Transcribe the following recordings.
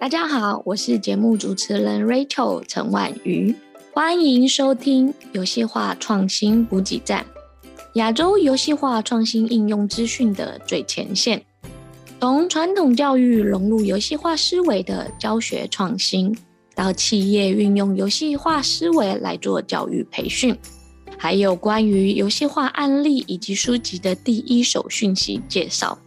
大家好，我是节目主持人 Rachel 陈婉瑜，欢迎收听游戏化创新补给站，亚洲游戏化创新应用资讯的最前线，从传统教育融入游戏化思维的教学创新，到企业运用游戏化思维来做教育培训。还有关于游戏化案例以及书籍的第一手讯息介绍。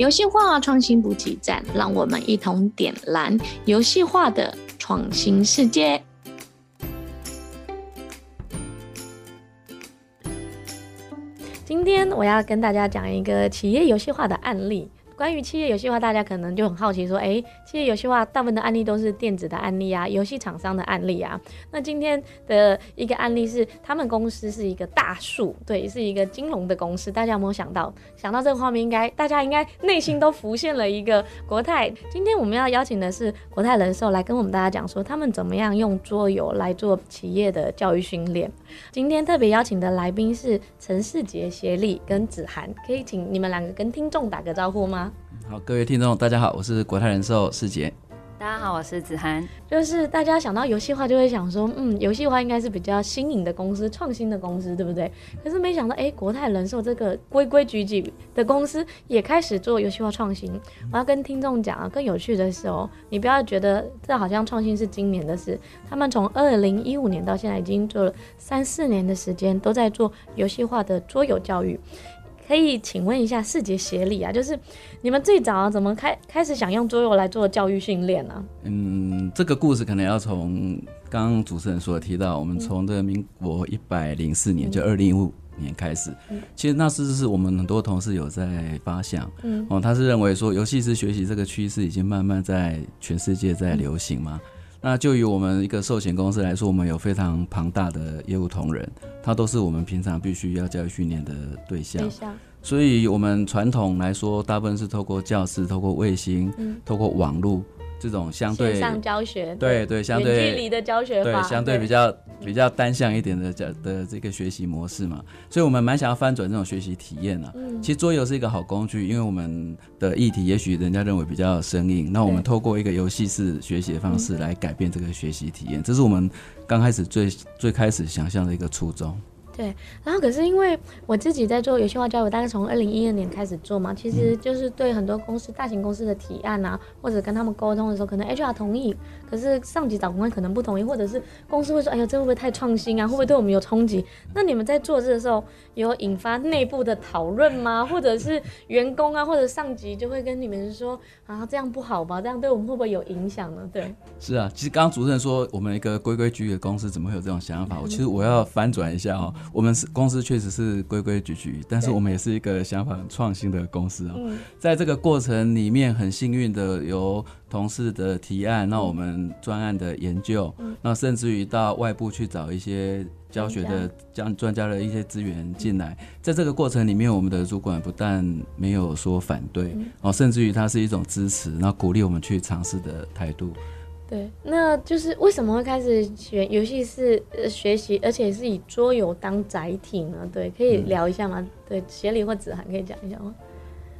游戏化创新补给站，让我们一同点燃游戏化的创新世界。今天我要跟大家讲一个企业游戏化的案例。关于企业游戏化，大家可能就很好奇，说，诶，企业游戏化大部分的案例都是电子的案例啊，游戏厂商的案例啊。那今天的一个案例是，他们公司是一个大树，对，是一个金融的公司。大家有没有想到？想到这个画面，应该大家应该内心都浮现了一个国泰。今天我们要邀请的是国泰人寿来跟我们大家讲说，他们怎么样用桌游来做企业的教育训练。今天特别邀请的来宾是陈世杰协力跟子涵，可以请你们两个跟听众打个招呼吗？好，各位听众，大家好，我是国泰人寿世杰。大家好，我是子涵。就是大家想到游戏化，就会想说，嗯，游戏化应该是比较新颖的公司、创新的公司，对不对？可是没想到，哎，国泰人寿这个规规矩矩的公司也开始做游戏化创新。我要跟听众讲啊，更有趣的是哦，你不要觉得这好像创新是今年的事，他们从二零一五年到现在已经做了三四年的时间，都在做游戏化的桌游教育。可以请问一下世杰协理啊，就是你们最早啊怎么开开始想用桌游来做教育训练呢？嗯，这个故事可能要从刚刚主持人所提到，我们从这个民国一百零四年，嗯、就二零一五年开始，嗯、其实那是是我们很多同事有在发想，嗯，哦，他是认为说游戏式学习这个趋势已经慢慢在全世界在流行嘛。嗯那就以我们一个寿险公司来说，我们有非常庞大的业务同仁，他都是我们平常必须要教育训练的对象。对象。所以，我们传统来说，大部分是透过教室、透过卫星、嗯、透过网络。这种相对教学，对对，相对距离的教学法，对相对比较比较单向一点的教的这个学习模式嘛，所以我们蛮想要翻转这种学习体验啊。嗯，其实桌游是一个好工具，因为我们的议题也许人家认为比较生硬，那我们透过一个游戏式学习的方式来改变这个学习体验，这是我们刚开始最最开始想象的一个初衷。对，然后可是因为我自己在做游戏化教育，大概从二零一二年开始做嘛，其实就是对很多公司、大型公司的提案啊，或者跟他们沟通的时候，可能 HR 同意，可是上级长官可能不同意，或者是公司会说，哎呀，这会不会太创新啊？会不会对我们有冲击？那你们在做这的时候，有引发内部的讨论吗？或者是员工啊，或者上级就会跟你们说，啊，这样不好吧？这样对我们会不会有影响呢？对，是啊，其实刚刚主持人说，我们一个规规矩矩的公司怎么会有这种想法？我其实我要翻转一下哦。我们是公司，确实是规规矩矩，但是我们也是一个想法很创新的公司啊。在这个过程里面，很幸运的有同事的提案，那我们专案的研究，那甚至于到外部去找一些教学的将专家的一些资源进来。在这个过程里面，我们的主管不但没有说反对，哦，甚至于他是一种支持，然后鼓励我们去尝试的态度。对，那就是为什么会开始学游戏是学习，而且是以桌游当载体呢？对，可以聊一下吗？嗯、对，协理或子涵可以讲一下吗？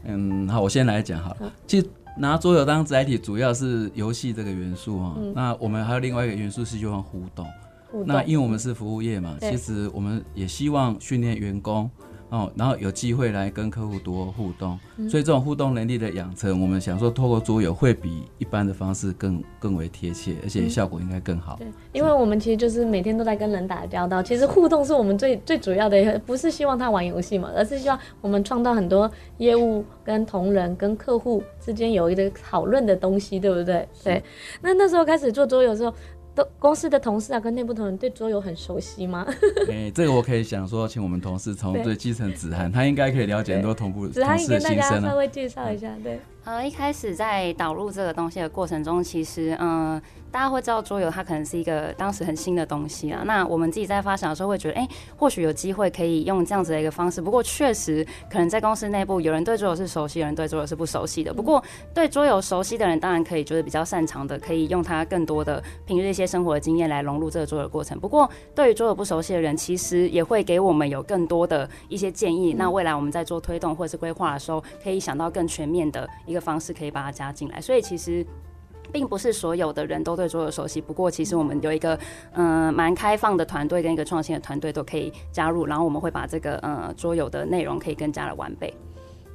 嗯，好，我先来讲好了。好，其实拿桌游当载体，主要是游戏这个元素哈。嗯、那我们还有另外一个元素是就像互动。互动。那因为我们是服务业嘛，其实我们也希望训练员工。哦，然后有机会来跟客户多互动，嗯、所以这种互动能力的养成，我们想说，透过桌游会比一般的方式更更为贴切，而且效果应该更好。对，因为我们其实就是每天都在跟人打交道，其实互动是我们最最主要的，不是希望他玩游戏嘛，而是希望我们创造很多业务跟同仁跟客户之间有一个讨论的东西，对不对？对。那那时候开始做桌游的时候。都公司的同事啊，跟内部同仁对桌游很熟悉吗？哎、欸，这个我可以想说，请我们同事从最基层子涵，他应该可以了解很多同步同事的心声啊。子涵，你跟大家稍微介绍一下，对。呃，一开始在导入这个东西的过程中，其实，嗯、呃，大家会知道桌游它可能是一个当时很新的东西啊。那我们自己在发想的时候，会觉得，哎、欸，或许有机会可以用这样子的一个方式。不过，确实可能在公司内部，有人对桌游是熟悉，有人对桌游是不熟悉的。不过，对桌游熟悉的人，当然可以就是比较擅长的，可以用它更多的平日一些生活的经验来融入这个桌游过程。不过，对于桌游不熟悉的人，其实也会给我们有更多的一些建议。那未来我们在做推动或者是规划的时候，可以想到更全面的一个方式，可以把它加进来，所以其实并不是所有的人都对桌游熟悉，不过其实我们有一个嗯蛮开放的团队跟一个创新的团队都可以加入，然后我们会把这个嗯桌游的内容可以更加的完备。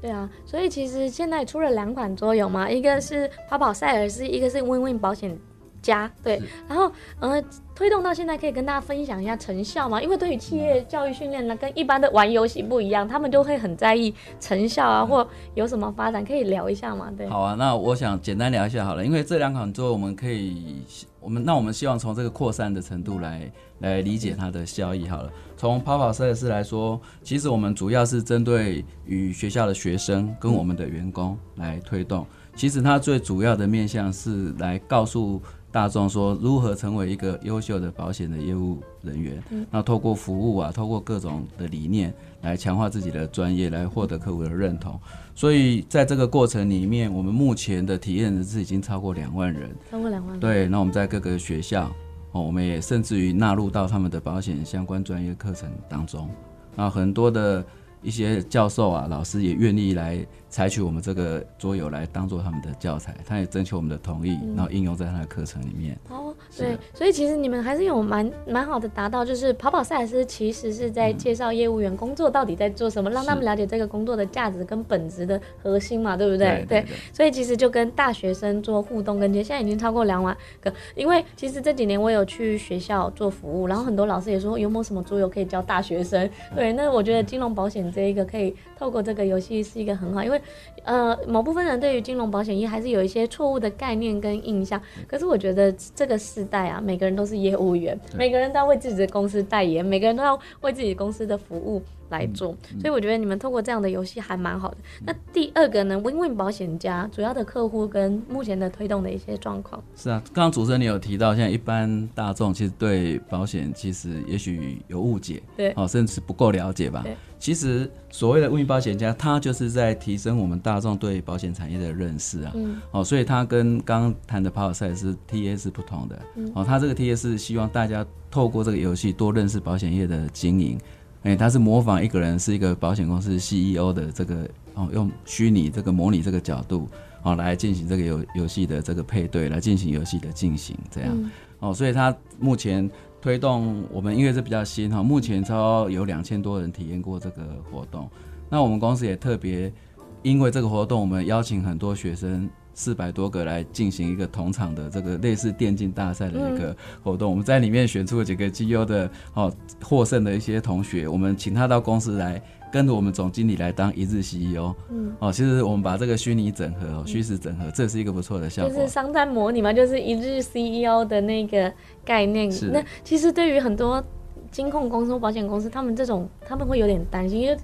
对啊，所以其实现在出了两款桌游嘛，一个是跑跑赛尔斯，一个是 Win Win 保险家。对，然后呃。推动到现在，可以跟大家分享一下成效吗？因为对于企业教育训练呢，跟一般的玩游戏不一样，他们就会很在意成效啊，或有什么发展，可以聊一下吗？对。好啊，那我想简单聊一下好了，因为这两款桌我们可以，我们那我们希望从这个扩散的程度来来理解它的效益好了。从跑跑赛尔斯来说，其实我们主要是针对于学校的学生跟我们的员工来推动，其实它最主要的面向是来告诉。大众说如何成为一个优秀的保险的业务人员？嗯，那透过服务啊，透过各种的理念来强化自己的专业，来获得客户的认同。所以在这个过程里面，我们目前的体验人次已经超过两万人，超过两万人。对，那我们在各个学校哦，我们也甚至于纳入到他们的保险相关专业课程当中。那很多的一些教授啊、老师也愿意来。采取我们这个桌游来当做他们的教材，他也征求我们的同意，然后应用在他的课程里面。哦，对，所以其实你们还是有蛮蛮好的达到，就是跑跑赛尔斯其实是在介绍业务员工作到底在做什么，让他们了解这个工作的价值跟本质的核心嘛，对不对？对，对，对，所以其实就跟大学生做互动跟接，现在已经超过两万个。因为其实这几年我有去学校做服务，然后很多老师也说有没有什么桌游可以教大学生？对，那我觉得金融保险这一个可以透过这个游戏是一个很好，因为。呃，某部分人对于金融保险业还是有一些错误的概念跟印象。可是我觉得这个时代啊，每个人都是业务员，每个人都要为自己的公司代言，每个人都要为自己公司的服务来做。嗯、所以我觉得你们透过这样的游戏还蛮好的。嗯、那第二个呢，Win Win 保险家主要的客户跟目前的推动的一些状况。是啊，刚刚主持人你有提到，现在一般大众其实对保险其实也许有误解，对，哦，甚至不够了解吧。对其实所谓的 Win 保险家，他就是在提升我们大众对保险产业的认识啊。嗯。哦，所以他跟刚刚谈的跑跑赛是 TA 是不同的。嗯。哦，他这个 TA 是希望大家透过这个游戏多认识保险业的经营。哎，他是模仿一个人是一个保险公司 CEO 的这个哦，用虚拟这个模拟这个角度哦来进行这个游游戏的这个配对，来进行游戏的进行这样。嗯。哦，所以他目前。推动我们因为这比较新哈，目前超有两千多人体验过这个活动。那我们公司也特别因为这个活动，我们邀请很多学生四百多个来进行一个同场的这个类似电竞大赛的一个活动。我们在里面选出了几个绩优的哦获胜的一些同学，我们请他到公司来。跟着我们总经理来当一日 CEO，嗯，哦，其实我们把这个虚拟整合、虚实整合，这是一个不错的效果。就是商战模拟嘛，就是一日 CEO 的那个概念。那其实对于很多金控公司、保险公司，他们这种他们会有点担心，因为。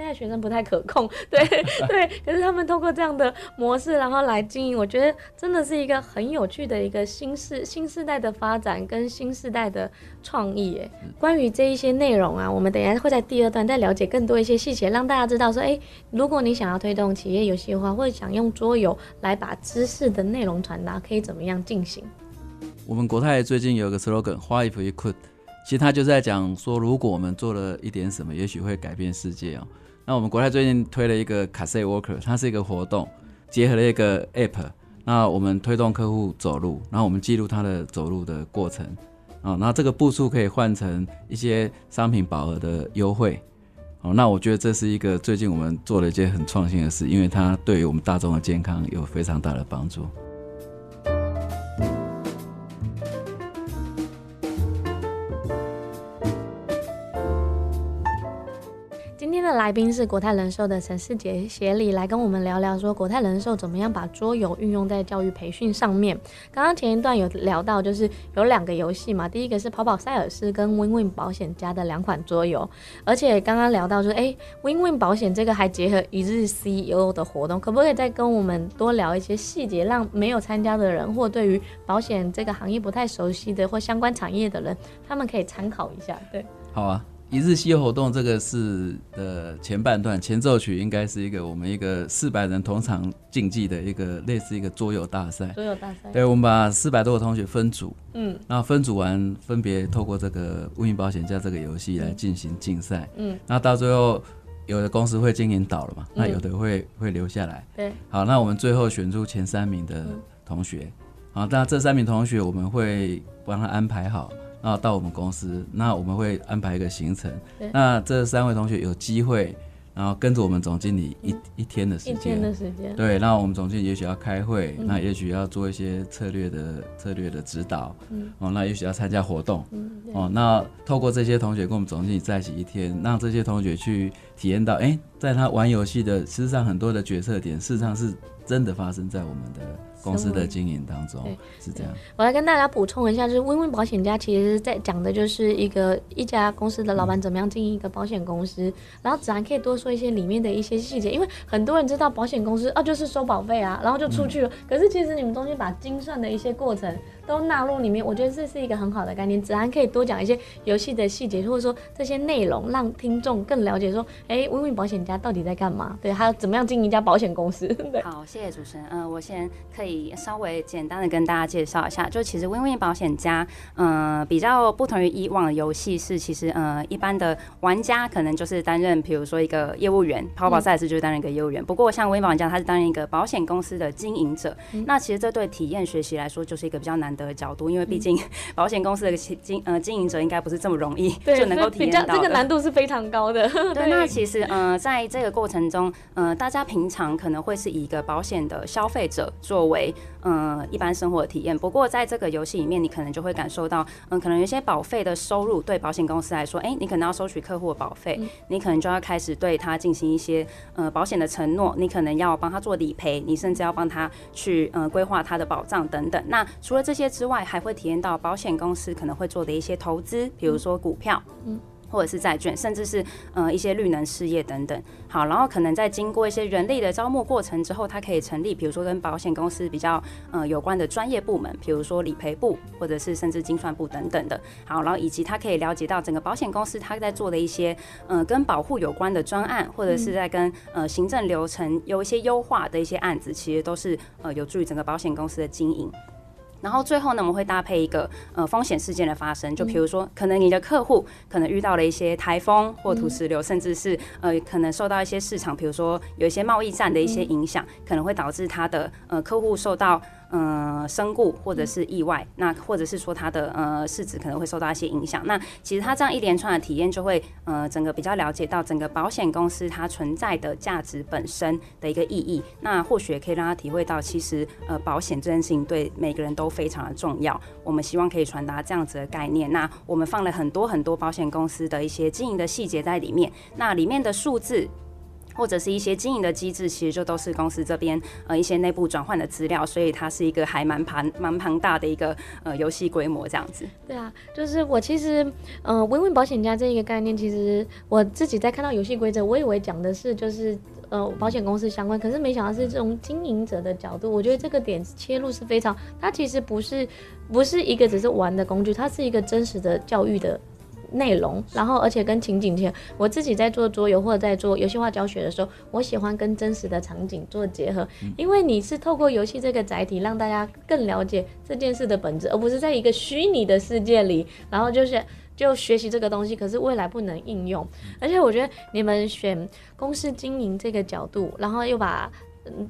现在学生不太可控，对 对，可是他们通过这样的模式，然后来经营，我觉得真的是一个很有趣的一个新世新世代的发展跟新世代的创意。哎，关于这一些内容啊，我们等一下会在第二段再了解更多一些细节，让大家知道说，哎，如果你想要推动企业游戏化，或者想用桌游来把知识的内容传达，可以怎么样进行？我们国泰最近有一个 slogan，What if we could？其实他就在讲说，如果我们做了一点什么，也许会改变世界哦。那我们国泰最近推了一个 c a s e Worker，它是一个活动，结合了一个 App。那我们推动客户走路，然后我们记录他的走路的过程啊。那这个步数可以换成一些商品保额的优惠。哦，那我觉得这是一个最近我们做了一件很创新的事，因为它对于我们大众的健康有非常大的帮助。来宾是国泰人寿的陈世杰协理，来跟我们聊聊说国泰人寿怎么样把桌游运用在教育培训上面。刚刚前一段有聊到，就是有两个游戏嘛，第一个是跑跑赛尔斯跟 Win Win 保险家的两款桌游，而且刚刚聊到说，哎，Win Win 保险这个还结合一日 CEO 的活动，可不可以再跟我们多聊一些细节，让没有参加的人或对于保险这个行业不太熟悉的或相关产业的人，他们可以参考一下。对，好啊。一日 CEO 活动，这个是呃前半段前奏曲，应该是一个我们一个四百人同场竞技的一个类似一个桌游大赛。桌游大赛。对，我们把四百多个同学分组，嗯，然后分组完，分别透过这个 Win 保险家这个游戏来进行竞赛，嗯，那到最后有的公司会经营倒了嘛，那有的会会留下来。对，好，那我们最后选出前三名的同学，好，那这三名同学我们会帮他安排好，然后到我们公司，那我们会安排一个行程。那这三位同学有机会。然后跟着我们总经理一一天的时间，一天的时间，对，那我们总经理也许要开会，嗯、那也许要做一些策略的策略的指导，嗯，哦，那也许要参加活动，嗯，哦，那透过这些同学跟我们总经理在一起一天，让这些同学去体验到，哎，在他玩游戏的，事实上很多的决策点，事实上是真的发生在我们的。公司的经营当中是这样，我来跟大家补充一下，就是 Win Win 保险家其实在讲的就是一个一家公司的老板怎么样经营一个保险公司，然后子涵可以多说一些里面的一些细节，因为很多人知道保险公司啊就是收保费啊，然后就出去了，嗯、可是其实你们中间把精算的一些过程。都纳入里面，我觉得这是一个很好的概念。子涵可以多讲一些游戏的细节，或者说这些内容，让听众更了解说，哎，Win Win 保险家到底在干嘛？对，还有怎么样经营一家保险公司？对。好，谢谢主持人。嗯、呃，我先可以稍微简单的跟大家介绍一下，就其实 Win Win 保险家，嗯、呃，比较不同于以往的游戏是，其实呃，一般的玩家可能就是担任，比如说一个业务员，跑跑赛事就是担任一个业务员。嗯、不过像 Win Win 保险家，他是担任一个保险公司的经营者。嗯、那其实这对体验学习来说，就是一个比较难得的角度，因为毕竟 保险公司的经呃经营者应该不是这么容易就能够体验到，这个难度是非常高的。对，那其实呃在这个过程中，呃大家平常可能会是以一个保险的消费者作为呃一般生活的体验。不过在这个游戏里面，你可能就会感受到，嗯、呃，可能有些保费的收入对保险公司来说，哎、欸，你可能要收取客户的保费，嗯、你可能就要开始对他进行一些呃保险的承诺，你可能要帮他做理赔，你甚至要帮他去呃规划他的保障等等。那除了这些之外，还会体验到保险公司可能会做的一些投资，比如说股票，嗯，或者是债券，甚至是呃一些绿能事业等等。好，然后可能在经过一些人力的招募过程之后，它可以成立，比如说跟保险公司比较呃有关的专业部门，比如说理赔部，或者是甚至精算部等等的。好，然后以及他可以了解到整个保险公司他在做的一些呃跟保护有关的专案，或者是在跟呃行政流程有一些优化的一些案子，其实都是呃有助于整个保险公司的经营。然后最后呢，我们会搭配一个呃风险事件的发生，就比如说，可能你的客户可能遇到了一些台风或土石流，甚至是呃可能受到一些市场，比如说有一些贸易战的一些影响，可能会导致他的呃客户受到。呃，身故或者是意外，那或者是说它的呃市值可能会受到一些影响。那其实它这样一连串的体验，就会呃整个比较了解到整个保险公司它存在的价值本身的一个意义。那或许也可以让他体会到，其实呃保险这件事情对每个人都非常的重要。我们希望可以传达这样子的概念。那我们放了很多很多保险公司的一些经营的细节在里面。那里面的数字。或者是一些经营的机制，其实就都是公司这边呃一些内部转换的资料，所以它是一个还蛮庞蛮庞大的一个呃游戏规模这样子。对啊，就是我其实呃 Win Win 保险家这一个概念，其实我自己在看到游戏规则，我以为讲的是就是呃保险公司相关，可是没想到是这种经营者的角度，我觉得这个点切入是非常，它其实不是不是一个只是玩的工具，它是一个真实的教育的。内容，然后而且跟情景贴，我自己在做桌游或者在做游戏化教学的时候，我喜欢跟真实的场景做结合，因为你是透过游戏这个载体，让大家更了解这件事的本质，而不是在一个虚拟的世界里，然后就是就学习这个东西，可是未来不能应用。而且我觉得你们选公司经营这个角度，然后又把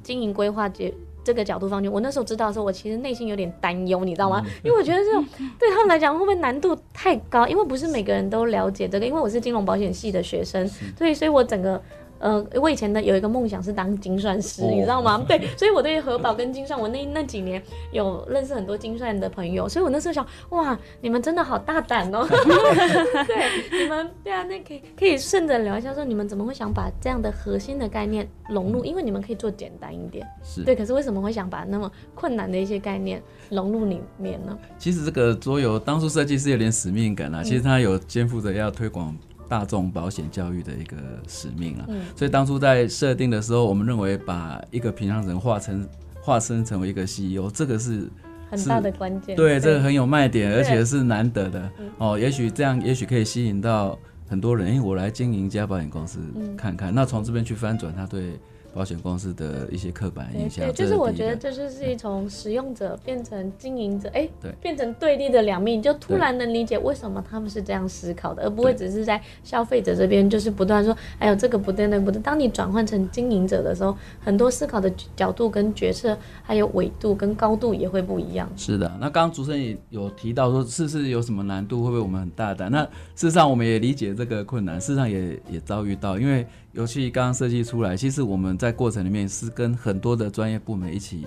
经营规划结。这个角度放进，我那时候知道的时候，我其实内心有点担忧，你知道吗？因为我觉得这种 对他们来讲会不会难度太高？因为不是每个人都了解这个，因为我是金融保险系的学生，所以所以我整个。呃，我以前的有一个梦想是当精算师，你知道吗？对，所以我对核保跟精算，我那那几年有认识很多精算的朋友，所以我那时候想，哇，你们真的好大胆哦！对，你们对啊，那可以可以顺着聊一下，说你们怎么会想把这样的核心的概念融入？因为你们可以做简单一点，是对，可是为什么会想把那么困难的一些概念融入里面呢？其实这个桌游当初设计是有点使命感啊，其实它有肩负着要推广。大众保险教育的一个使命啊，嗯、所以当初在设定的时候，我们认为把一个平常人化成化身成为一个 CEO，这个是很大的关键。对，对这个很有卖点，而且是难得的哦。也许这样，也许可以吸引到很多人。哎，我来经营一家保险公司看看。嗯、那从这边去翻转他对保险公司的一些刻板印象。对，就是我觉得这就是一从使用者变成经营者，哎，对，变成对立的两面，就突然能理解为什么他们是这样思考的，而不会只是在消费者这边就是不断说，哎呦这个不对那个不对。当你转换成经营者的时候，很多思考的角度跟决策还有纬度跟高度也会不一样。是的，那刚刚主持人也有提到说，是不是有什么难度？会不会我们很大胆？那事实上我们也理解这个困难，事实上也也遭遇到，因为。游戏刚刚设计出来，其实我们在过程里面是跟很多的专业部门一起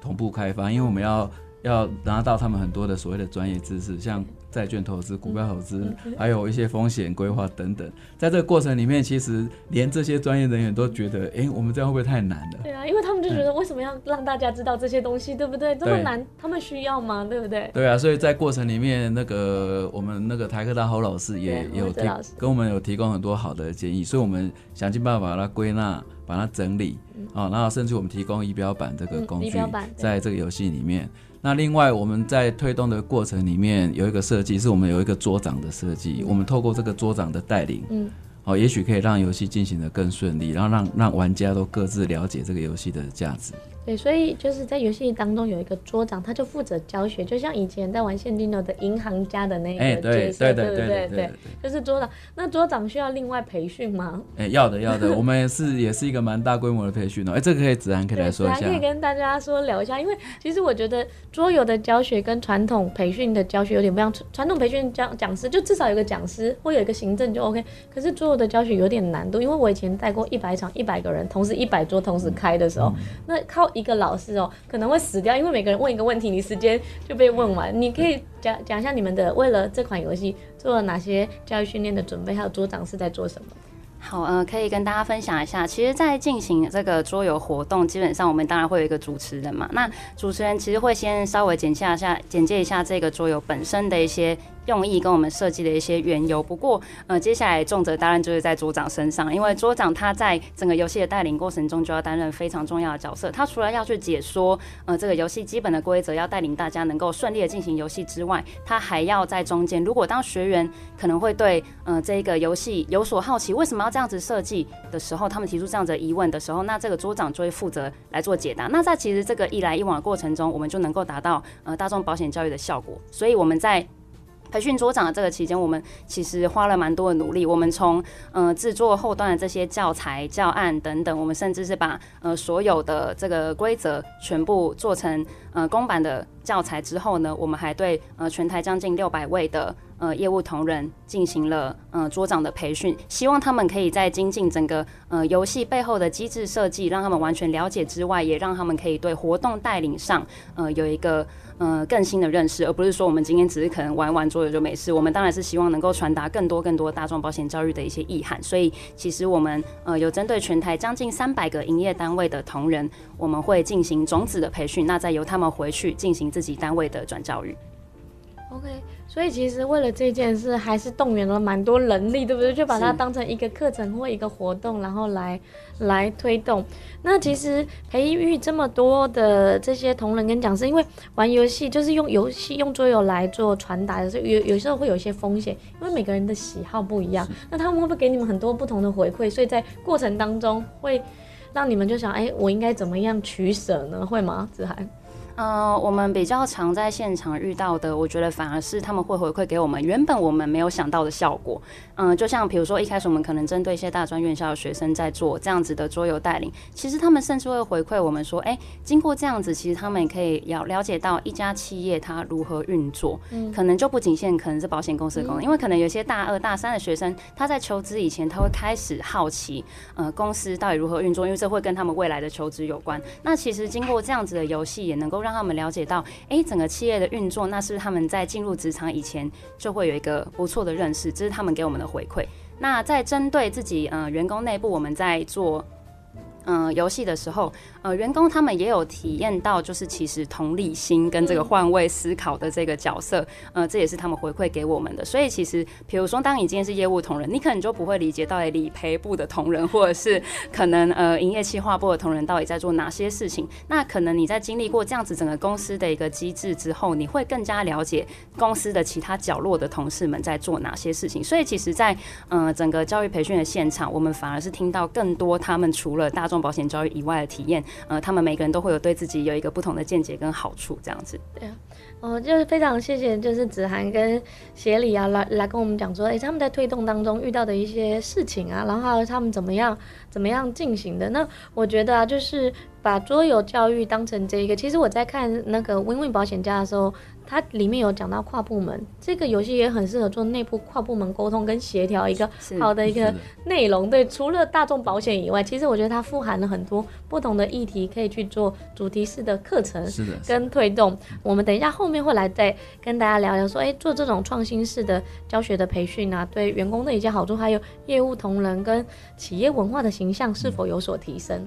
同步开发，因为我们要要拿到他们很多的所谓的专业知识，像债券投资、股票投资，还有一些风险规划等等。在这个过程里面，其实连这些专业人员都觉得，哎、欸，我们这样会不会太难了？对啊，因为他们就觉得，为什么要让大家知道这些东西，对不对？这么难，他们需要吗？对不对？对啊，所以在过程里面，那个我们那个台科大侯老师也有提跟我们有提供很多好的建议，所以我们想尽办法把它归纳、把它整理啊，然后甚至我们提供仪表板这个工具，在这个游戏里面。那另外，我们在推动的过程里面有一个设计，是我们有一个桌长的设计。我们透过这个桌长的带领，嗯，好，也许可以让游戏进行的更顺利，然后让让玩家都各自了解这个游戏的价值。对，所以就是在游戏当中有一个桌长，他就负责教学，就像以前在玩现金流的银行家的那个角色，欸、对，对，对，对，对不对？对，就是桌长。那桌长需要另外培训吗？哎、欸，要的，要的。我们是也是一个蛮大规模的培训哦。哎、欸，这个可以子涵可以来说一下，可以跟大家说聊一下。因为其实我觉得桌游的教学跟传统培训的教学有点不一样。传统培训讲讲师就至少有个讲师或有一个行政就 OK。可是桌游的教学有点难度，因为我以前带过一百场，一百个人同时一百桌同时开的时候，嗯、那靠一个老师哦。可能会死掉，因为每个人问一个问题，你时间就被问完。你可以讲讲一下你们的为了这款游戏做了哪些教育训练的准备，还有桌长是在做什么？好，呃，可以跟大家分享一下。其实，在进行这个桌游活动，基本上我们当然会有一个主持人嘛。那主持人其实会先稍微简介一下，简介一下这个桌游本身的一些。用意跟我们设计的一些缘由，不过呃，接下来重责当然就是在桌长身上，因为桌长他在整个游戏的带领过程中就要担任非常重要的角色。他除了要去解说呃这个游戏基本的规则，要带领大家能够顺利的进行游戏之外，他还要在中间，如果当学员可能会对呃这个游戏有所好奇，为什么要这样子设计的时候，他们提出这样子的疑问的时候，那这个桌长就会负责来做解答。那在其实这个一来一往的过程中，我们就能够达到呃大众保险教育的效果。所以我们在培训桌长的这个期间，我们其实花了蛮多的努力。我们从呃制作后端的这些教材、教案等等，我们甚至是把呃所有的这个规则全部做成呃公版的教材之后呢，我们还对呃全台将近六百位的呃业务同仁进行了呃桌长的培训，希望他们可以在精进整个呃游戏背后的机制设计，让他们完全了解之外，也让他们可以对活动带领上呃有一个。呃，更新的认识，而不是说我们今天只是可能玩玩桌游就没事。我们当然是希望能够传达更多更多大众保险教育的一些意涵。所以，其实我们呃有针对全台将近三百个营业单位的同仁，我们会进行种子的培训，那再由他们回去进行自己单位的转教育。OK。所以其实为了这件事，还是动员了蛮多人力，对不对？就把它当成一个课程或一个活动，然后来来推动。那其实培育这么多的这些同仁跟讲师，因为玩游戏就是用游戏用桌游来做传达的所以，有有时候会有一些风险，因为每个人的喜好不一样。那他们会不会给你们很多不同的回馈？所以在过程当中会让你们就想，哎，我应该怎么样取舍呢？会吗？子涵？呃，我们比较常在现场遇到的，我觉得反而是他们会回馈给我们原本我们没有想到的效果。嗯、呃，就像比如说一开始我们可能针对一些大专院校的学生在做这样子的桌游带领，其实他们甚至会回馈我们说，哎，经过这样子，其实他们也可以要了解到一家企业它如何运作，嗯，可能就不仅限可能是保险公司的功能，嗯、因为可能有些大二大三的学生他在求职以前，他会开始好奇，呃，公司到底如何运作，因为这会跟他们未来的求职有关。那其实经过这样子的游戏，也能够让让他们了解到，哎，整个企业的运作，那是是他们在进入职场以前就会有一个不错的认识，这是他们给我们的回馈。那在针对自己呃员工内部，我们在做。嗯，游戏的时候，呃，员工他们也有体验到，就是其实同理心跟这个换位思考的这个角色，呃，这也是他们回馈给我们的。所以其实，比如说，当你今天是业务同仁，你可能就不会理解到底理赔部的同仁，或者是可能呃营业企划部的同仁到底在做哪些事情。那可能你在经历过这样子整个公司的一个机制之后，你会更加了解公司的其他角落的同事们在做哪些事情。所以其实在，在呃整个教育培训的现场，我们反而是听到更多他们除了大众保险教育以外的体验，呃，他们每个人都会有对自己有一个不同的见解跟好处，这样子。对啊。哦，就是非常谢谢，就是子涵跟协理啊，来来跟我们讲说，诶、他们在推动当中遇到的一些事情啊，然后他们怎么样怎么样进行的。那我觉得啊，就是把桌游教育当成这一个，其实我在看那个 WinWin 保险家的时候。它里面有讲到跨部门，这个游戏也很适合做内部跨部门沟通跟协调一个好的一个内容。对，除了大众保险以外，其实我觉得它富含了很多不同的议题，可以去做主题式的课程，是的，跟推动。我们等一下后面会来再跟大家聊聊，说，哎，做这种创新式的教学的培训啊，对员工的一些好处，还有业务同仁跟企业文化的形象是否有所提升。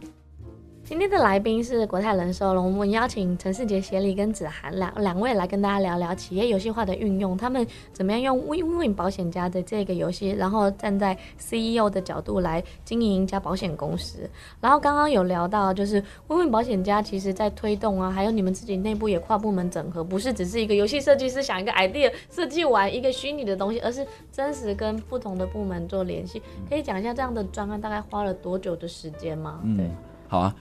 今天的来宾是国泰人寿了，我们邀请陈世杰协理跟子涵两两位来跟大家聊聊企业游戏化的运用，他们怎么样用 WinWin 保险家的这个游戏，然后站在 CEO 的角度来经营一家保险公司。然后刚刚有聊到，就是 WinWin 保险家其实在推动啊，还有你们自己内部也跨部门整合，不是只是一个游戏设计师想一个 idea 设计完一个虚拟的东西，而是真实跟不同的部门做联系。可以讲一下这样的专案大概花了多久的时间吗？嗯，对，好啊。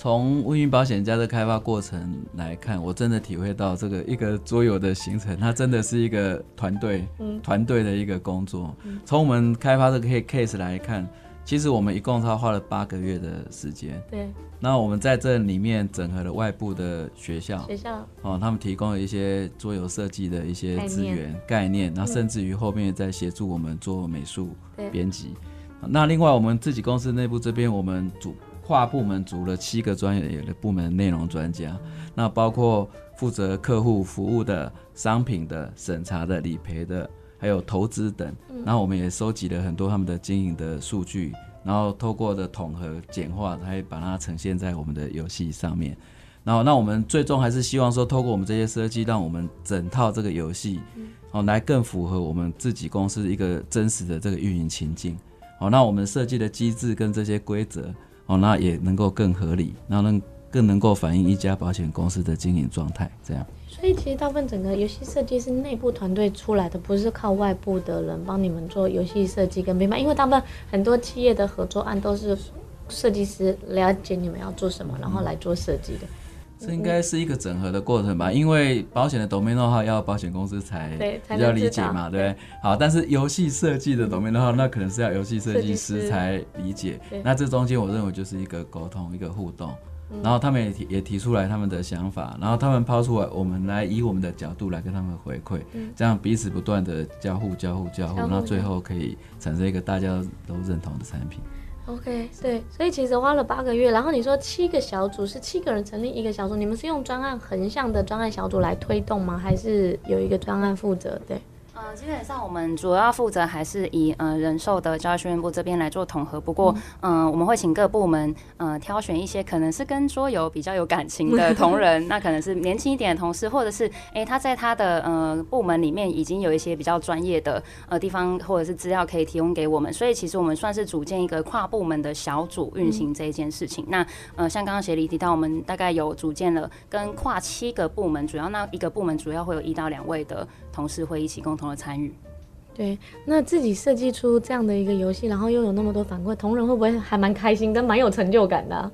从 WinWin 保险家的开发过程来看，我真的体会到这个一个桌游的形成，它真的是一个团队，团队的一个工作。从我们开发这个 case 来看，其实我们一共他花了八个月的时间。对。那我们在这里面整合了外部的学校，学校哦，他们提供了一些桌游设计的一些资源概念，那甚至于后面在协助我们做美术编辑。那另外我们自己公司内部这边，我们组。跨部门组了七个专业的部门内容专家，那包括负责客户服务的、商品的、审查的、理赔的，还有投资等。然后我们也收集了很多他们的经营的数据，然后透过的统合简化，才把它呈现在我们的游戏上面。然后，那我们最终还是希望说，透过我们这些设计，让我们整套这个游戏，哦，来更符合我们自己公司一个真实的这个运营情境。好，那我们设计的机制跟这些规则。哦，那也能够更合理，那能更能够反映一家保险公司的经营状态，这样。所以其实大部分整个游戏设计是内部团队出来的，不是靠外部的人帮你们做游戏设计跟编排，因为大部分很多企业的合作案都是设计师了解你们要做什么，然后来做设计的。这应该是一个整合的过程吧，因为保险的 domain know-how 要保险公司才比较理解嘛，对，对，好，但是游戏设计的 domain know-how 那可能是要游戏设计师才理解。那这中间我认为就是一个沟通，一个互动，然后他们也提也提出来他们的想法，然后他们抛出来，我们来以我们的角度来跟他们回馈，这样彼此不断的交互、交互、交互，然后最后可以产生一个大家都认同的产品。OK，对，所以其实花了八个月，然后你说七个小组是七个人成立一个小组，你们是用专案横向的专案小组来推动吗？还是有一个专案负责？对。呃，基本上我们主要负责还是以呃人寿的教育训练部这边来做统合。不过，嗯、呃，我们会请各部门呃挑选一些可能是跟桌游比较有感情的同 仁，那可能是年轻一点的同事，或者是哎、欸、他在他的呃部门里面已经有一些比较专业的呃地方或者是资料可以提供给我们。所以其实我们算是组建一个跨部门的小组运行这一件事情。嗯、那呃像刚刚协理提到，我们大概有组建了跟跨七个部门，主要那一个部门主要会有一到两位的同事会一起共同参与。对，那自己设计出这样的一个游戏，然后又有那么多反馈，同仁会不会还蛮开心，跟蛮有成就感的？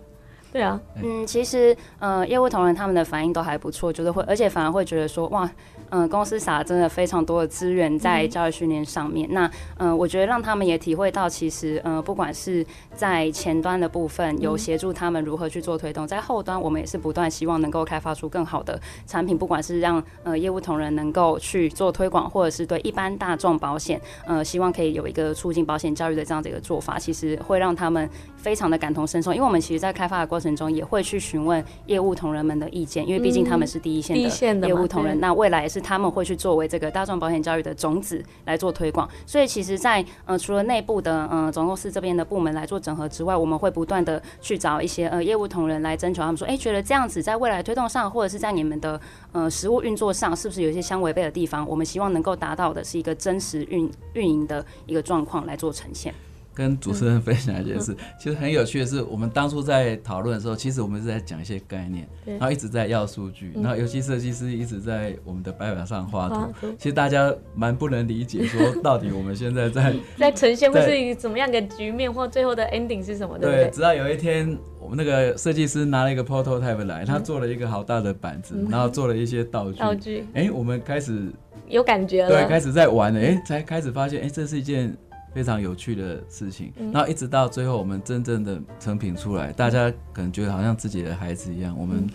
对啊，嗯，其实呃，业务同仁他们的反应都还不错，觉得会，而且反而会觉得说，哇。嗯、呃，公司撒了真的非常多的资源在教育训练上面。嗯、那，嗯、呃，我觉得让他们也体会到，其实，呃，不管是在前端的部分有协助他们如何去做推动，嗯、在后端我们也是不断希望能够开发出更好的产品，不管是让呃业务同仁能够去做推广，或者是对一般大众保险，呃，希望可以有一个促进保险教育的这样的一个做法，其实会让他们非常的感同身受。因为我们其实，在开发的过程中也会去询问业务同仁们的意见，因为毕竟他们是第一线的业务同仁，那未来也是。他们会去作为这个大众保险教育的种子来做推广，所以其实在，在呃除了内部的呃总公司这边的部门来做整合之外，我们会不断的去找一些呃业务同仁来征求他们说，哎，觉得这样子在未来推动上，或者是在你们的呃实务运作上，是不是有一些相违背的地方？我们希望能够达到的是一个真实运运营的一个状况来做呈现。跟主持人分享一件事，其实很有趣的是，我们当初在讨论的时候，其实我们是在讲一些概念，然后一直在要数据，然后游戏设计师一直在我们的白板上画图。其实大家蛮不能理解，说到底我们现在在 在呈现会是一个怎么样的局面，或最后的 ending 是什么？对不对？直到有一天，我们那个设计师拿了一个 prototype 来，他做了一个好大的板子，然后做了一些道具。道具。哎，我们开始有感觉了，对，开始在玩了。哎，才开始发现，哎，这是一件。非常有趣的事情，然后一直到最后，我们真正的成品出来，大家可能觉得好像自己的孩子一样。我们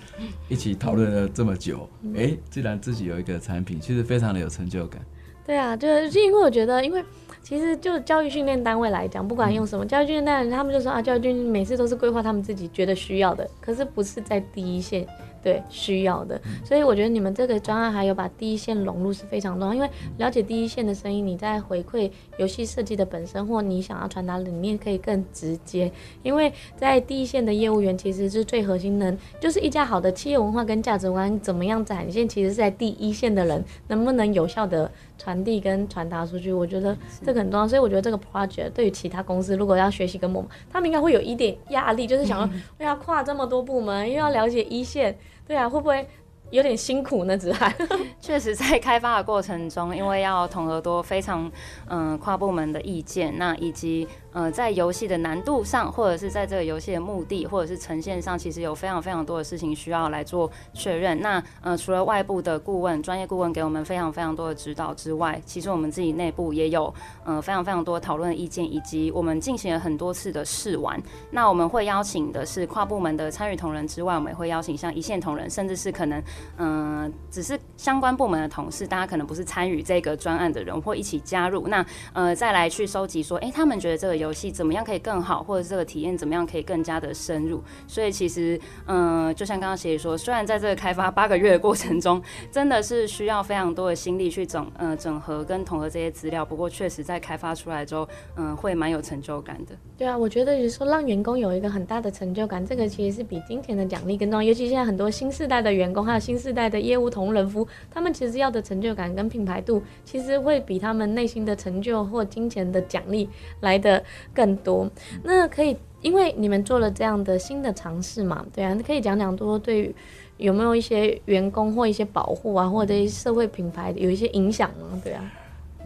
一起讨论了这么久，哎，既然自己有一个产品，其实非常的有成就感。对啊，就是因为我觉得，因为其实就教育训练单位来讲，不管用什么教育训练单位，他们就说啊，教育训练每次都是规划他们自己觉得需要的，可是不是在第一线。对，需要的，所以我觉得你们这个专案还有把第一线融入是非常重要，因为了解第一线的声音，你在回馈游戏设计的本身，或你想要传达理念可以更直接。因为在第一线的业务员其实是最核心的，就是一家好的企业文化跟价值观怎么样展现，其实是在第一线的人能不能有效的传递跟传达出去，我觉得这个很重要。所以我觉得这个 project 对于其他公司如果要学习跟我们，他们应该会有一点压力，就是想要要跨这么多部门，又要了解一线。对啊，会不会有点辛苦呢？子涵，确实，在开发的过程中，因为要统合多非常嗯、呃、跨部门的意见，那以及。呃，在游戏的难度上，或者是在这个游戏的目的，或者是呈现上，其实有非常非常多的事情需要来做确认。那呃，除了外部的顾问、专业顾问给我们非常非常多的指导之外，其实我们自己内部也有呃非常非常多讨论意见，以及我们进行了很多次的试玩。那我们会邀请的是跨部门的参与同仁之外，我们也会邀请像一线同仁，甚至是可能嗯、只是相关部门的同事，大家可能不是参与这个专案的人，会一起加入。那呃，再来去收集说，哎，他们觉得这个。游戏怎么样可以更好，或者这个体验怎么样可以更加的深入？所以其实，嗯、就像刚刚协理说，虽然在这个开发八个月的过程中，真的是需要非常多的心力去整，呃，整合跟统合这些资料。不过，确实在开发出来之后，嗯、会蛮有成就感的。对啊，我觉得就是说让员工有一个很大的成就感，这个其实是比金钱的奖励更重要。尤其现在很多新世代的员工，还有新世代的业务同仁夫，他们其实要的成就感跟品牌度，其实会比他们内心的成就或金钱的奖励来的。更多，那可以，因为你们做了这样的新的尝试嘛，对啊，你可以讲讲多对于有没有一些员工或一些保护啊，或者社会品牌有一些影响吗？对啊，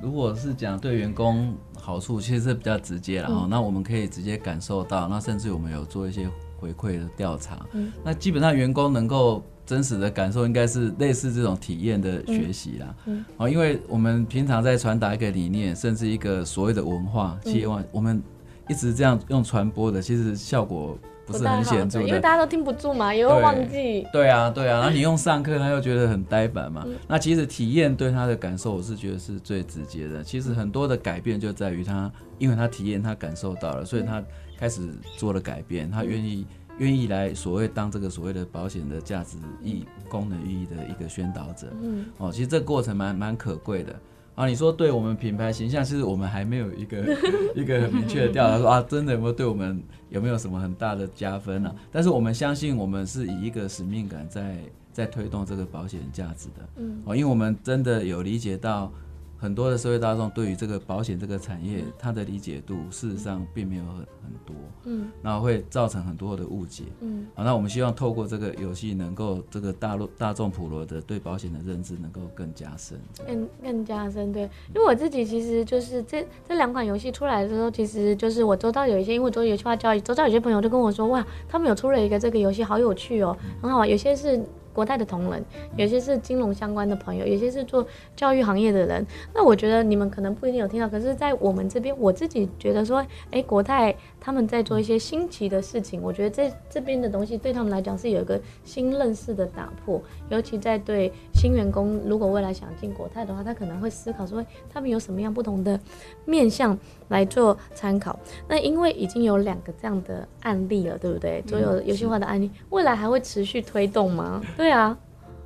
如果是讲对员工好处，其实是比较直接了哈，嗯、那我们可以直接感受到，那甚至我们有做一些回馈的调查，嗯、那基本上员工能够。真实的感受应该是类似这种体验的学习啦，嗯，哦、嗯，因为我们平常在传达一个理念，甚至一个所谓的文化，希望、嗯、我们一直这样用传播的，其实效果不是很显著的，因为大家都听不住嘛，也会忘记。对啊，对啊，然后你 用上课，他又觉得很呆板嘛。嗯、那其实体验对他的感受，我是觉得是最直接的。其实很多的改变就在于他，因为他体验，他感受到了，所以他开始做了改变，他愿意。愿意来所谓当这个所谓的保险的价值意功能意义的一个宣导者，嗯，哦，其实这个过程蛮蛮可贵的啊。你说对我们品牌形象，其实我们还没有一个 一个很明确的调查，说啊，真的有没有对我们有没有什么很大的加分呢？啊？但是我们相信，我们是以一个使命感在在推动这个保险价值的，嗯，哦，因为我们真的有理解到。很多的社会大众对于这个保险这个产业，它的理解度事实上并没有很很多，嗯，然后会造成很多的误解，嗯，好，那我们希望透过这个游戏，能够这个大陆大众普罗的对保险的认知能够更加深，更更加深，对，因为我自己其实就是这这两款游戏出来的时候，其实就是我周遭有一些，因为我做游戏化教育，周遭有些朋友就跟我说，哇，他们有出了一个这个游戏，好有趣哦，很好玩，有些是。国泰的同仁，有些是金融相关的朋友，有些是做教育行业的人。那我觉得你们可能不一定有听到，可是，在我们这边，我自己觉得说，哎，国泰他们在做一些新奇的事情。我觉得这这边的东西对他们来讲是有一个新认识的打破，尤其在对新员工，如果未来想进国泰的话，他可能会思考说，他们有什么样不同的面向来做参考。那因为已经有两个这样的案例了，对不对？所有游戏化的案例，未来还会持续推动吗？对啊，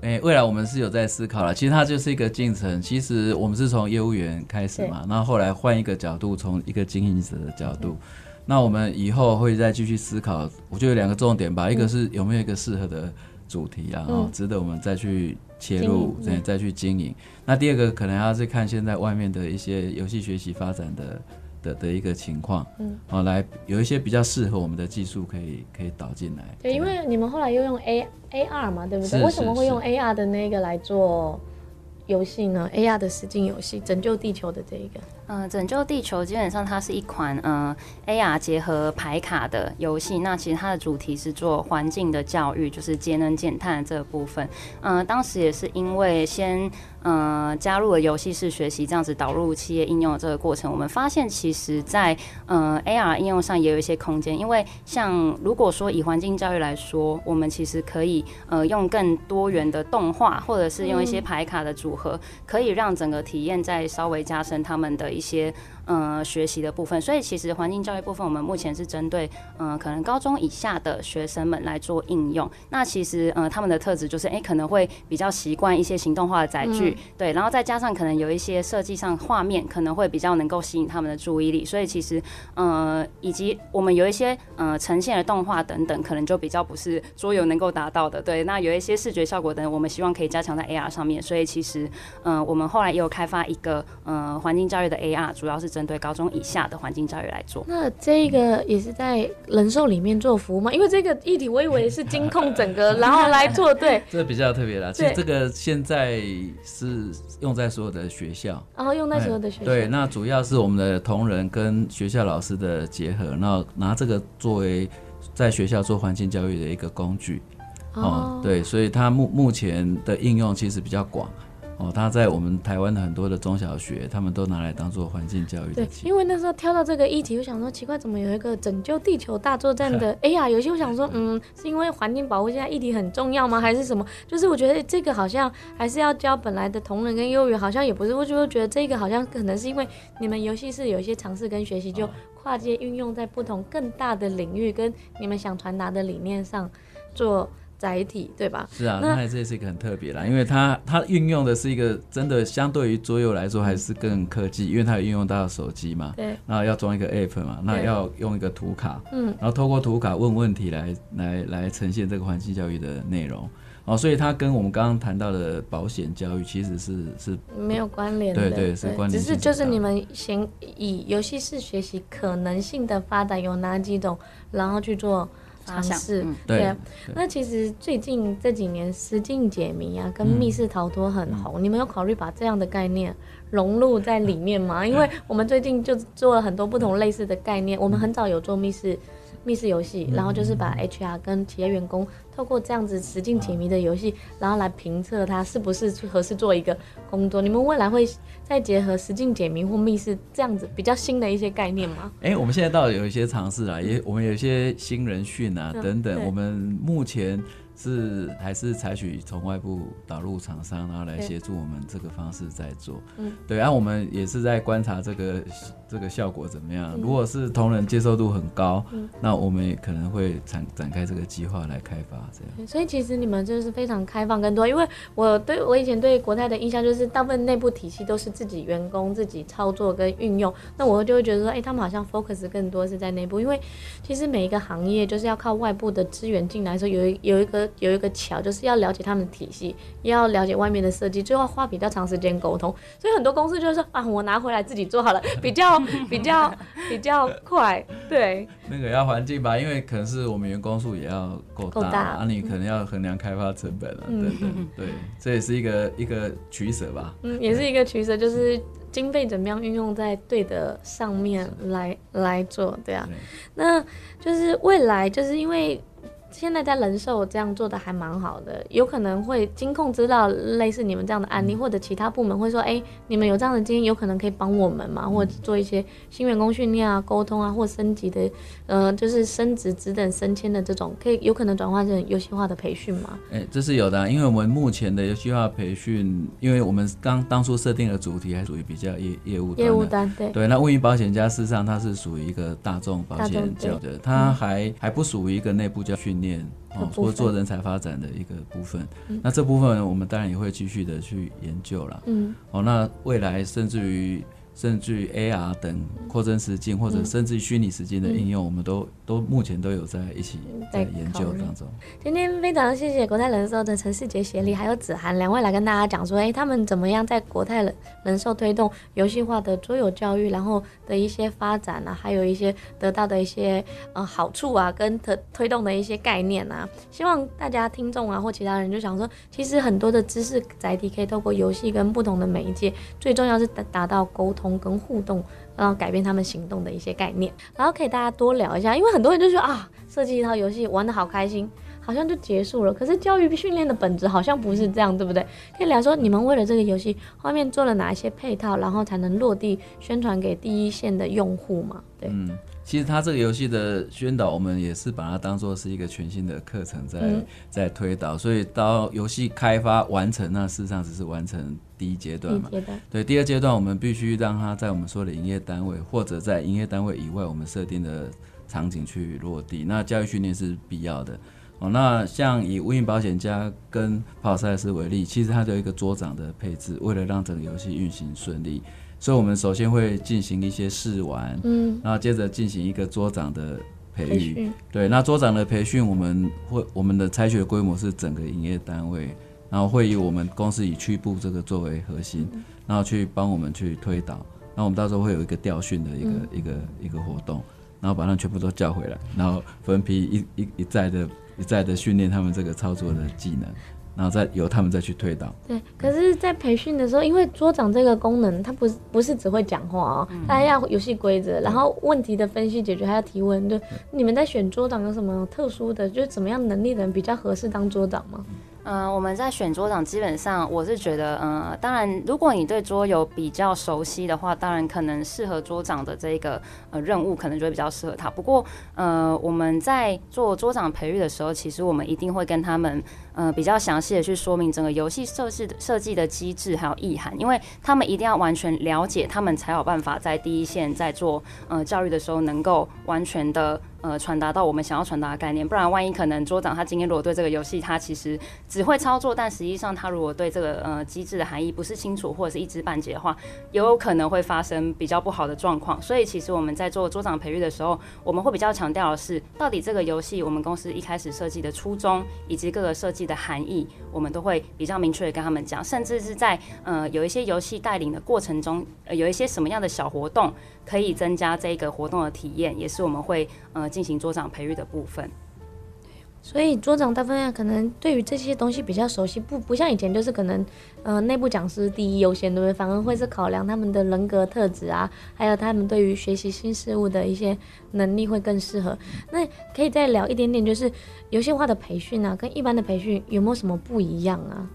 哎、欸，未来我们是有在思考了。其实它就是一个进程。其实我们是从业务员开始嘛，那后后来换一个角度，从一个经营者的角度。那我们以后会再继续思考。我觉得有两个重点吧，一个是有没有一个适合的主题啊，值得我们再去切入，再再去经营。那第二个可能要是看现在外面的一些游戏学习发展的的的一个情况，嗯，好，来有一些比较适合我们的技术可以可以导进来。对，因为你们后来又用 A A R 嘛，对不对？为什么会用 A R 的那个来做游戏呢？A R 的实境游戏，拯救地球的这一个。嗯、呃，拯救地球基本上它是一款嗯、呃、AR 结合牌卡的游戏。那其实它的主题是做环境的教育，就是节能减碳这个部分。嗯、呃，当时也是因为先嗯、呃、加入了游戏式学习这样子导入企业应用的这个过程，我们发现其实在嗯、呃、AR 应用上也有一些空间。因为像如果说以环境教育来说，我们其实可以呃用更多元的动画，或者是用一些牌卡的组合，可以让整个体验再稍微加深他们的。一些呃学习的部分，所以其实环境教育部分，我们目前是针对嗯、呃、可能高中以下的学生们来做应用。那其实呃他们的特质就是哎、欸、可能会比较习惯一些行动化的载具，嗯、对，然后再加上可能有一些设计上画面可能会比较能够吸引他们的注意力，所以其实呃以及我们有一些呃呈现的动画等等，可能就比较不是桌游能够达到的。对，那有一些视觉效果等，我们希望可以加强在 AR 上面。所以其实嗯、呃、我们后来也有开发一个呃环境教育的 AR 主要是针对高中以下的环境教育来做。那这个也是在人寿里面做服务吗？因为这个议题我以为是监控整个，然后来做。对，这比较特别啦。其实这个现在是用在所有的学校，然后用在所有的学校。对，那主要是我们的同仁跟学校老师的结合，然后拿这个作为在学校做环境教育的一个工具。哦，对，所以它目目前的应用其实比较广。哦，他在我们台湾的很多的中小学，他们都拿来当做环境教育的。对，因为那时候挑到这个议题，我想说奇怪，怎么有一个拯救地球大作战的哎呀游戏？我想说，嗯，是因为环境保护现在议题很重要吗？还是什么？就是我觉得这个好像还是要教本来的同仁跟幼儿园，好像也不是。我就觉得这个好像可能是因为你们游戏是有一些尝试跟学习，就跨界运用在不同更大的领域，跟你们想传达的理念上做。载体对吧？是啊，那这也是一个很特别啦，因为它它运用的是一个真的相对于桌游来说还是更科技，因为它有运用到手机嘛，对，那要装一个 app 嘛，那要用一个图卡，嗯，然后透过图卡问问题来来来呈现这个环境教育的内容，哦，所以它跟我们刚刚谈到的保险教育其实是是没有关联的，对对是关联，只是就是你们先以游戏式学习可能性的发展有哪几种，然后去做。尝试、嗯、对，对，那其实最近这几年实境解谜啊，跟密室逃脱很红，嗯、你们有考虑把这样的概念融入在里面吗？因为我们最近就做了很多不同类似的概念，我们很早有做密室。密室游戏，然后就是把 HR 跟企业员工透过这样子实境解谜的游戏，然后来评测他是不是合适做一个工作。你们未来会再结合实境解谜或密室这样子比较新的一些概念吗？哎、欸，我们现在倒有一些尝试啊，也我们有一些新人训啊等等，我们目前。是还是采取从外部导入厂商，然后来协助我们这个方式在做。嗯，对，然后我们也是在观察这个这个效果怎么样。嗯、如果是同仁接受度很高，嗯、那我们也可能会展展开这个计划来开发这样。所以其实你们就是非常开放更多，因为我对我以前对国泰的印象就是大部分内部体系都是自己员工自己操作跟运用，那我就会觉得说，哎、欸，他们好像 focus 更多是在内部，因为其实每一个行业就是要靠外部的资源进来的时候，有一有一个。有一个桥，就是要了解他们的体系，要了解外面的设计，就要花比较长时间沟通。所以很多公司就是说啊，我拿回来自己做好了，比较比较比较快。对，那个要环境吧，因为可能是我们员工数也要够大，大啊，你可能要衡量开发成本啊，等等。嗯、对，这也是一个一个取舍吧。嗯，也是一个取舍，就是经费怎么样运用在对的上面来来做，对啊。对那就是未来，就是因为。现在在人寿这样做的还蛮好的，有可能会金控知道类似你们这样的案例，或者其他部门会说，哎、欸，你们有这样的经验，有可能可以帮我们嘛？或者做一些新员工训练啊、沟通啊，或升级的，呃，就是升职、职等、升迁的这种，可以有可能转换成游戏化的培训吗？哎、欸，这是有的、啊，因为我们目前的游戏化培训，因为我们刚当初设定的主题还属于比较业业务业务单，对对。那物业保险家事实上它是属于一个大众保险教的，它还、嗯、还不属于一个内部教训。念哦，或做人才发展的一个部分，嗯、那这部分我们当然也会继续的去研究了。嗯，哦，那未来甚至于甚至于 AR 等扩增实境，或者甚至于虚拟实境的应用，我们都都目前都有在一起在研究当中。今天非常谢谢国泰人寿的陈世杰协理还有子涵两位来跟大家讲说，哎，他们怎么样在国泰人人寿推动游戏化的桌游教育，然后的一些发展啊，还有一些得到的一些呃好处啊，跟推推动的一些概念啊，希望大家听众啊或其他人就想说，其实很多的知识载体可以透过游戏跟不同的媒介，最重要是达达到沟通。跟互动，然后改变他们行动的一些概念，然后可以大家多聊一下，因为很多人就说啊，设计一套游戏玩得好开心，好像就结束了。可是教育训练的本质好像不是这样，对不对？可以聊说你们为了这个游戏后面做了哪一些配套，然后才能落地宣传给第一线的用户嘛？对。其实它这个游戏的宣导，我们也是把它当做是一个全新的课程在、嗯、在推导，所以到游戏开发完成，那事实上只是完成第一阶段嘛。对，第二阶段我们必须让它在我们说的营业单位或者在营业单位以外，我们设定的场景去落地。那教育训练是必要的哦。那像以无印保险家跟跑赛斯为例，其实它有一个桌长的配置，为了让整个游戏运行顺利。所以，我们首先会进行一些试玩，嗯，然后接着进行一个桌长的培育，对，那桌长的培训，我们会我们的采取规模是整个营业单位，然后会以我们公司以区部这个作为核心，然后去帮我们去推导，那我们到时候会有一个调训的一个、嗯、一个一个活动，然后把他们全部都叫回来，然后分批一一一再的一再的训练他们这个操作的技能。然后再由他们再去推导。对，可是，在培训的时候，因为桌长这个功能，他不是不是只会讲话哦，他还要游戏规则，然后问题的分析解决，还要提问。对，你们在选桌长有什么特殊的，就是怎么样能力的人比较合适当桌长吗？嗯、呃，我们在选桌长，基本上我是觉得，嗯、呃，当然，如果你对桌游比较熟悉的话，当然可能适合桌长的这个呃任务，可能就会比较适合他。不过，呃，我们在做桌长培育的时候，其实我们一定会跟他们，呃，比较详细的去说明整个游戏设置设计的机制还有意涵，因为他们一定要完全了解，他们才有办法在第一线在做呃教育的时候，能够完全的。呃，传达到我们想要传达的概念，不然万一可能桌长他今天如果对这个游戏他其实只会操作，但实际上他如果对这个呃机制的含义不是清楚，或者是一知半解的话，也有可能会发生比较不好的状况。所以其实我们在做桌长培育的时候，我们会比较强调的是，到底这个游戏我们公司一开始设计的初衷以及各个设计的含义，我们都会比较明确的跟他们讲，甚至是在呃有一些游戏带领的过程中，呃有一些什么样的小活动可以增加这个活动的体验，也是我们会呃。进行桌长培育的部分，所以桌长大部分可能对于这些东西比较熟悉，不不像以前就是可能呃内部讲师第一优先，对不对？反而会是考量他们的人格特质啊，还有他们对于学习新事物的一些能力会更适合。那可以再聊一点点，就是游戏化的培训啊，跟一般的培训有没有什么不一样啊？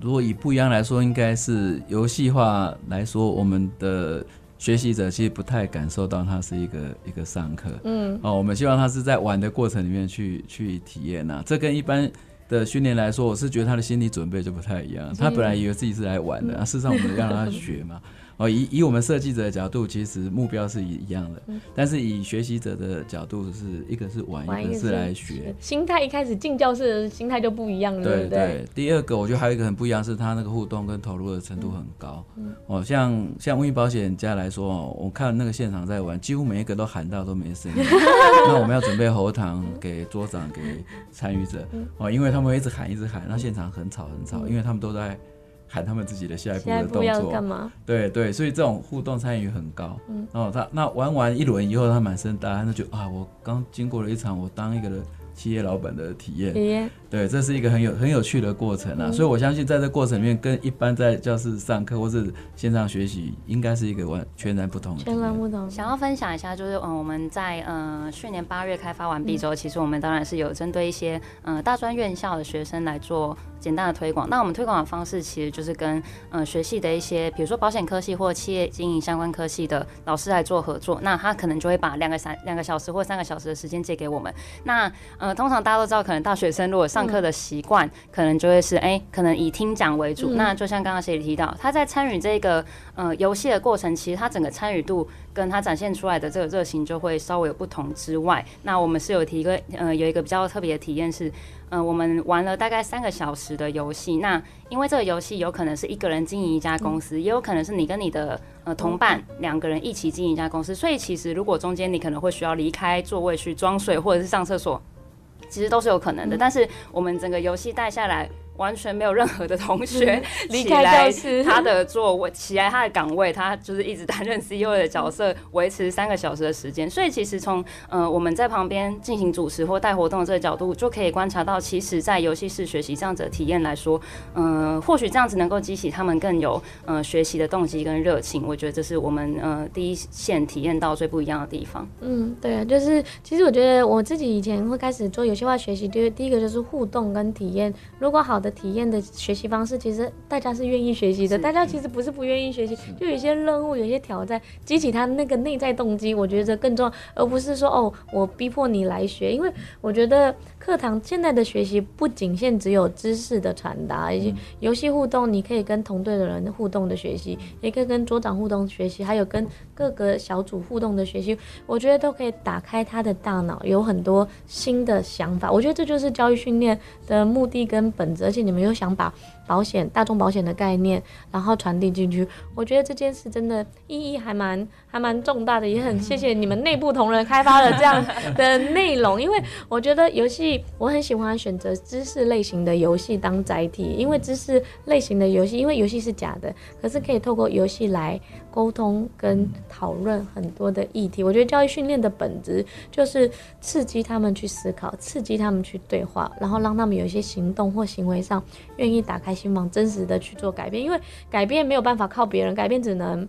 如果以不一样来说，应该是游戏化来说，我们的。学习者其实不太感受到它是一个一个上课，嗯，哦，我们希望他是在玩的过程里面去去体验呐、啊。这跟一般的训练来说，我是觉得他的心理准备就不太一样。他本来以为自己是来玩的，啊，事实上我们要让他学嘛。哦，以以我们设计者的角度，其实目标是一一样的，嗯、但是以学习者的角度，是一个是玩，一个是来学。心态一开始进教室的心态就不一样了，对不对？对。第二个，我觉得还有一个很不一样，是他那个互动跟投入的程度很高。嗯、哦，像像无印保险家来说，哦，我看那个现场在玩，几乎每一个都喊到都没声音。那我们要准备喉糖给桌长给参与者，哦，因为他们会一直喊一直喊，那现场很吵很吵，因为他们都在。喊他们自己的下一步的动作，干嘛？对对，所以这种互动参与很高。嗯，然后他那玩完一轮以后，他满身大汗，他就啊，我刚经过了一场我当一个人。企业老板的体验，体验，对，这是一个很有很有趣的过程啊，嗯、所以我相信在这过程里面，跟一般在教室上课或是线上学习，应该是一个完全然不同的。全然不同。想要分享一下，就是嗯，我们在嗯去年八月开发完毕之后，嗯、其实我们当然是有针对一些嗯大专院校的学生来做简单的推广。那我们推广的方式其实就是跟嗯学系的一些，比如说保险科系或企业经营相关科系的老师来做合作。那他可能就会把两个三两个小时或三个小时的时间借给我们。那嗯。呃，通常大家都知道，可能大学生如果上课的习惯，嗯、可能就会是哎、欸，可能以听讲为主。嗯、那就像刚刚协理提到，他在参与这个呃游戏的过程，其实他整个参与度跟他展现出来的这个热情就会稍微有不同之外，那我们是有提一个呃有一个比较特别的体验是。嗯、呃，我们玩了大概三个小时的游戏。那因为这个游戏有可能是一个人经营一家公司，嗯、也有可能是你跟你的呃同伴两个人一起经营一家公司。所以其实如果中间你可能会需要离开座位去装水或者是上厕所，其实都是有可能的。嗯、但是我们整个游戏带下来。完全没有任何的同学 离开教室，他的座位起来，他的岗位，他就是一直担任 CEO 的角色，维持三个小时的时间。所以其实从呃我们在旁边进行主持或带活动的这个角度，就可以观察到，其实，在游戏室学习这样子的体验来说，嗯、呃，或许这样子能够激起他们更有呃学习的动机跟热情。我觉得这是我们呃第一线体验到最不一样的地方。嗯，对啊，就是其实我觉得我自己以前会开始做游戏化学习，第第一个就是互动跟体验。如果好的体验的学习方式，其实大家是愿意学习的。大家其实不是不愿意学习，就有些任务、有些挑战，激起他那个内在动机，我觉得更重要，而不是说哦，我逼迫你来学。因为我觉得课堂现在的学习不仅限只有知识的传达，以及游戏互动，你可以跟同队的人互动的学习，也可以跟桌长互动学习，还有跟各个小组互动的学习，我觉得都可以打开他的大脑，有很多新的想法。我觉得这就是教育训练的目的跟本质，你们又。想把保险、大众保险的概念，然后传递进去，我觉得这件事真的意义还蛮还蛮重大的，也很谢谢你们内部同仁开发了这样的内容，因为我觉得游戏我很喜欢选择知识类型的游戏当载体，因为知识类型的游戏，因为游戏是假的，可是可以透过游戏来沟通跟讨论很多的议题。我觉得教育训练的本质就是刺激他们去思考，刺激他们去对话，然后让他们有一些行动或行为上。愿意打开心房，真实的去做改变，因为改变没有办法靠别人，改变只能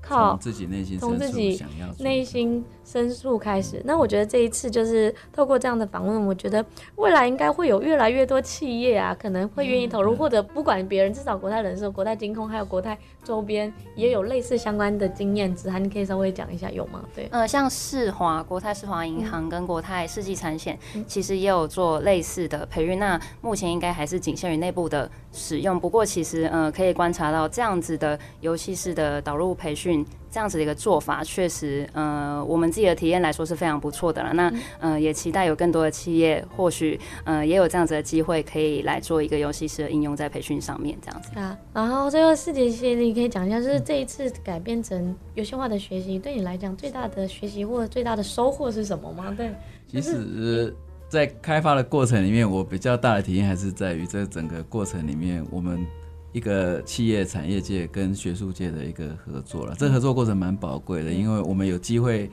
靠自己内心，从自己内心。深处开始，那我觉得这一次就是透过这样的访问，我觉得未来应该会有越来越多企业啊，可能会愿意投入，嗯、或者不管别人，至少国泰人寿、国泰金控还有国泰周边也有类似相关的经验之谈，你可以稍微讲一下有吗？对，呃，像世华、国泰世华银行跟国泰世纪产险，嗯、其实也有做类似的培育，那目前应该还是仅限于内部的使用。不过其实呃，可以观察到这样子的游戏式的导入培训，这样子的一个做法，确实呃，我们自己的体验来说是非常不错的了。那呃，也期待有更多的企业，或许呃，也有这样子的机会，可以来做一个游戏式的应用在培训上面，这样子。啊，然后最后四节协理可以讲一下，就是这一次改变成游戏化的学习，对你来讲最大的学习或者最大的收获是什么吗？对，其实，在开发的过程里面，我比较大的体验还是在于这整个过程里面，我们。一个企业产业界跟学术界的一个合作了，这合作过程蛮宝贵的，因为我们有机会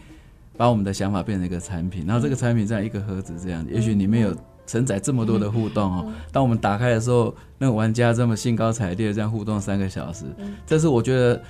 把我们的想法变成一个产品，然后这个产品这样一个盒子这样，也许里面有承载这么多的互动哦。当我们打开的时候，那个玩家这么兴高采烈这样互动三个小时，这是我觉得。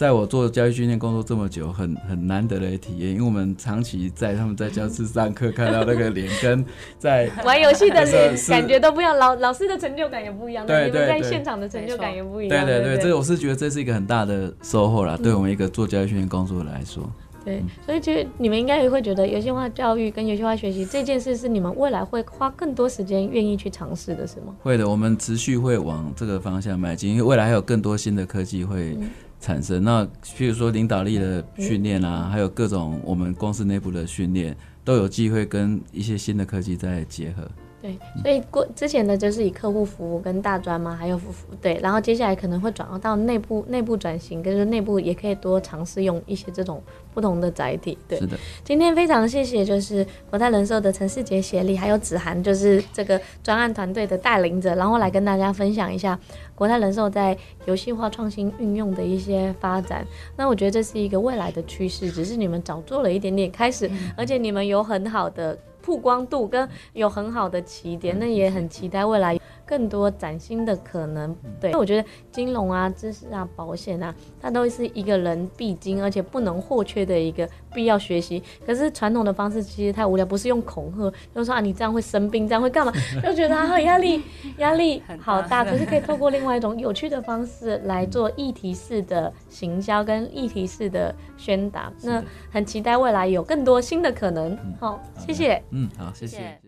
在我做教育训练工作这么久，很很难得的体验，因为我们长期在他们在教室上课，看到那个脸跟在玩游戏的脸感觉都不一样，老老师的成就感也不一样，对对对，在现场的成就感也不一样。对对对，这我是觉得这是一个很大的收获啦，对我们一个做教育训练工作来说。对，所以其实你们应该也会觉得游戏化教育跟游戏化学习这件事是你们未来会花更多时间愿意去尝试的，是吗？会的，我们持续会往这个方向迈进，因为未来还有更多新的科技会。产生那，譬如说领导力的训练啊，还有各种我们公司内部的训练，都有机会跟一些新的科技在结合。对，所以过之前的就是以客户服务跟大专嘛，还有服务对，然后接下来可能会转到到内部内部转型，跟着内部也可以多尝试用一些这种不同的载体。对，是的。今天非常谢谢，就是国泰人寿的陈世杰协力，还有子涵，就是这个专案团队的带领者，然后来跟大家分享一下国泰人寿在游戏化创新运用的一些发展。那我觉得这是一个未来的趋势，只是你们早做了一点点开始，嗯、而且你们有很好的。曝光度跟有很好的起点，那也很期待未来更多崭新的可能。对，我觉得金融啊、知识啊、保险啊，它都是一个人必经而且不能或缺的一个必要学习。可是传统的方式其实太无聊，不是用恐吓，就是说啊，你这样会生病，这样会干嘛？就觉得啊，压力 压力好大。可是可以透过另外一种有趣的方式来做议题式的行销跟议题式的宣达。那很期待未来有更多新的可能。好，谢谢。嗯，好。谢谢。